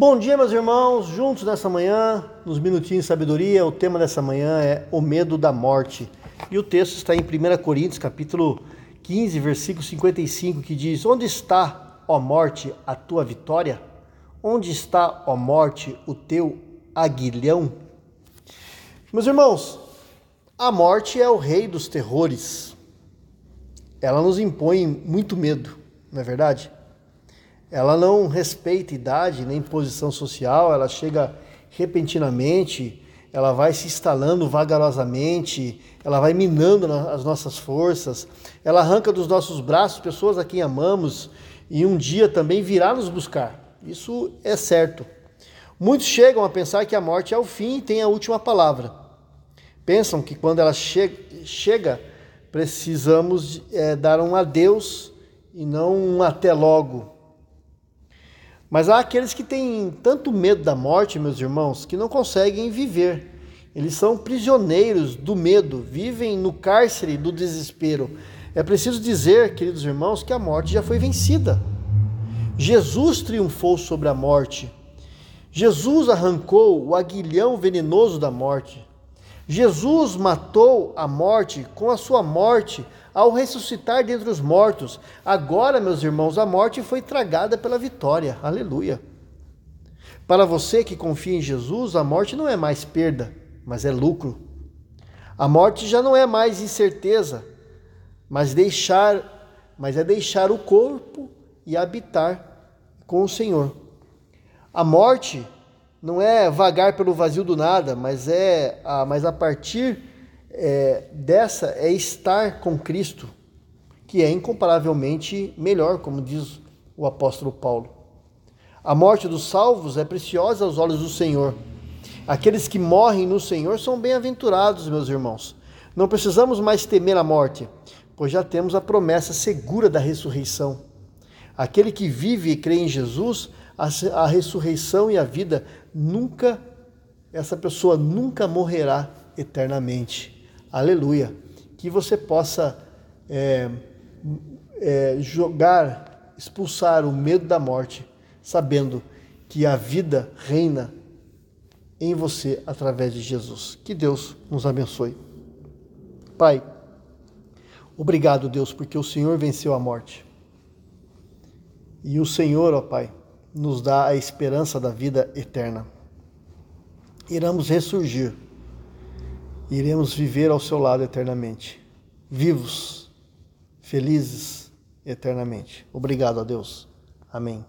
Bom dia, meus irmãos, juntos nessa manhã, nos minutinhos de sabedoria, o tema dessa manhã é o medo da morte. E o texto está em 1 Coríntios, capítulo 15, versículo 55, que diz: Onde está, ó morte, a tua vitória? Onde está, ó morte, o teu aguilhão? Meus irmãos, a morte é o rei dos terrores. Ela nos impõe muito medo, não é verdade? Ela não respeita idade nem posição social, ela chega repentinamente, ela vai se instalando vagarosamente, ela vai minando as nossas forças, ela arranca dos nossos braços pessoas a quem amamos e um dia também virá nos buscar. Isso é certo. Muitos chegam a pensar que a morte é o fim e tem a última palavra. Pensam que quando ela che chega, precisamos é, dar um adeus e não um até logo. Mas há aqueles que têm tanto medo da morte, meus irmãos, que não conseguem viver. Eles são prisioneiros do medo, vivem no cárcere do desespero. É preciso dizer, queridos irmãos, que a morte já foi vencida. Jesus triunfou sobre a morte. Jesus arrancou o aguilhão venenoso da morte. Jesus matou a morte com a sua morte ao ressuscitar dentre os mortos. Agora, meus irmãos, a morte foi tragada pela vitória. Aleluia. Para você que confia em Jesus, a morte não é mais perda, mas é lucro. A morte já não é mais incerteza, mas deixar, mas é deixar o corpo e habitar com o Senhor. A morte não é vagar pelo vazio do nada, mas é, a, mas a partir é, dessa é estar com Cristo, que é incomparavelmente melhor, como diz o apóstolo Paulo. A morte dos salvos é preciosa aos olhos do Senhor. Aqueles que morrem no Senhor são bem-aventurados, meus irmãos. Não precisamos mais temer a morte, pois já temos a promessa segura da ressurreição. Aquele que vive e crê em Jesus a, a ressurreição e a vida nunca, essa pessoa nunca morrerá eternamente. Aleluia. Que você possa é, é, jogar, expulsar o medo da morte, sabendo que a vida reina em você através de Jesus. Que Deus nos abençoe. Pai, obrigado, Deus, porque o Senhor venceu a morte. E o Senhor, ó Pai, nos dá a esperança da vida eterna. Iremos ressurgir, iremos viver ao seu lado eternamente, vivos, felizes eternamente. Obrigado a Deus. Amém.